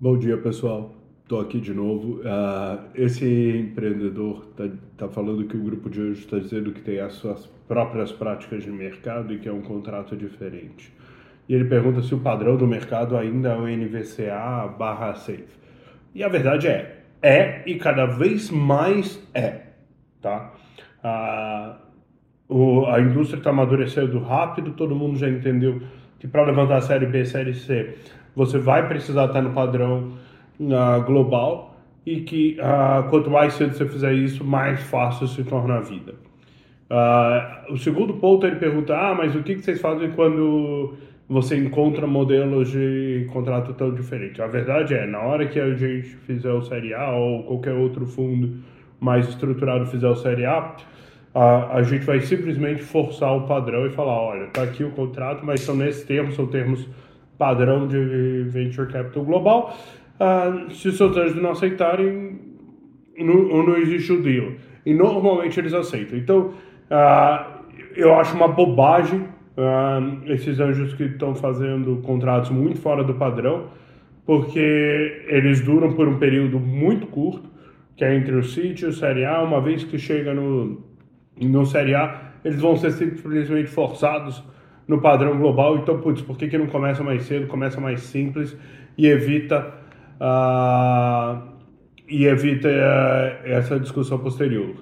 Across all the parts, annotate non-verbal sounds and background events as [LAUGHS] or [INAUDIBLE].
Bom dia, pessoal. Estou aqui de novo. Uh, esse empreendedor está tá falando que o grupo de hoje está dizendo que tem as suas próprias práticas de mercado e que é um contrato diferente. E ele pergunta se o padrão do mercado ainda é o NVCA barra SAFE. E a verdade é, é e cada vez mais é. Tá? Uh, o, a indústria está amadurecendo rápido, todo mundo já entendeu que para levantar a série B, série C, você vai precisar estar no padrão uh, global e que uh, quanto mais cedo você fizer isso, mais fácil se torna a vida. Uh, o segundo ponto ele pergunta: ah, mas o que, que vocês fazem quando você encontra modelos de contrato tão diferentes? A verdade é, na hora que a gente fizer o Série A ou qualquer outro fundo mais estruturado fizer o Série A, a, a gente vai simplesmente forçar o padrão e falar: olha, está aqui o contrato, mas são nesses termos, são termos padrão de venture capital global. Uh, se os seus anjos não aceitarem, não, não existe o deal. E normalmente eles aceitam. Então, uh, eu acho uma bobagem uh, esses anjos que estão fazendo contratos muito fora do padrão, porque eles duram por um período muito curto, que é entre o City e o Série A. Uma vez que chega no, no Série A, eles vão ser simplesmente forçados no padrão global. Então, putz, por que, que não começa mais cedo, começa mais simples e evita, uh, e evita uh, essa discussão posterior?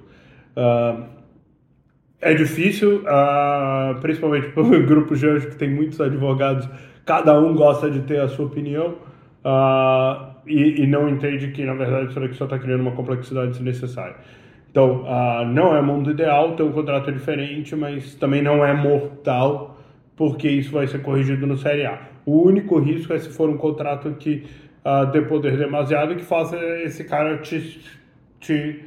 Uh, é difícil, principalmente [LAUGHS] para o grupo de que tem muitos advogados, cada um gosta de ter a sua opinião. E, e, não entende que, na verdade, isso aqui só está criando uma complexidade desnecessária. Então, não é mundo ideal, ter um contrato diferente, mas também não é mortal porque isso vai ser corrigido no Série A. O único risco é se for um contrato que uh, dê poder demasiado que faça esse cara te, te,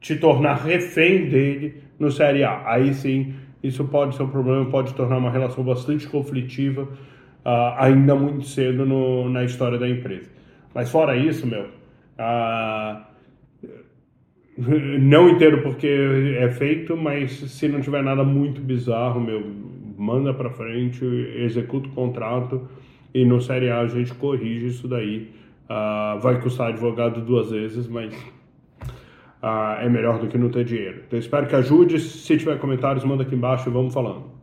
te tornar refém dele no Série A. Aí sim, isso pode ser um problema, pode tornar uma relação bastante conflitiva, uh, ainda muito cedo no, na história da empresa. Mas fora isso, meu, uh, [LAUGHS] não entendo porque é feito, mas se não tiver nada muito bizarro, meu, manda para frente, executa o contrato e no Série A a gente corrige isso daí. Uh, vai custar advogado duas vezes, mas uh, é melhor do que não ter dinheiro. Então espero que ajude. Se tiver comentários, manda aqui embaixo e vamos falando.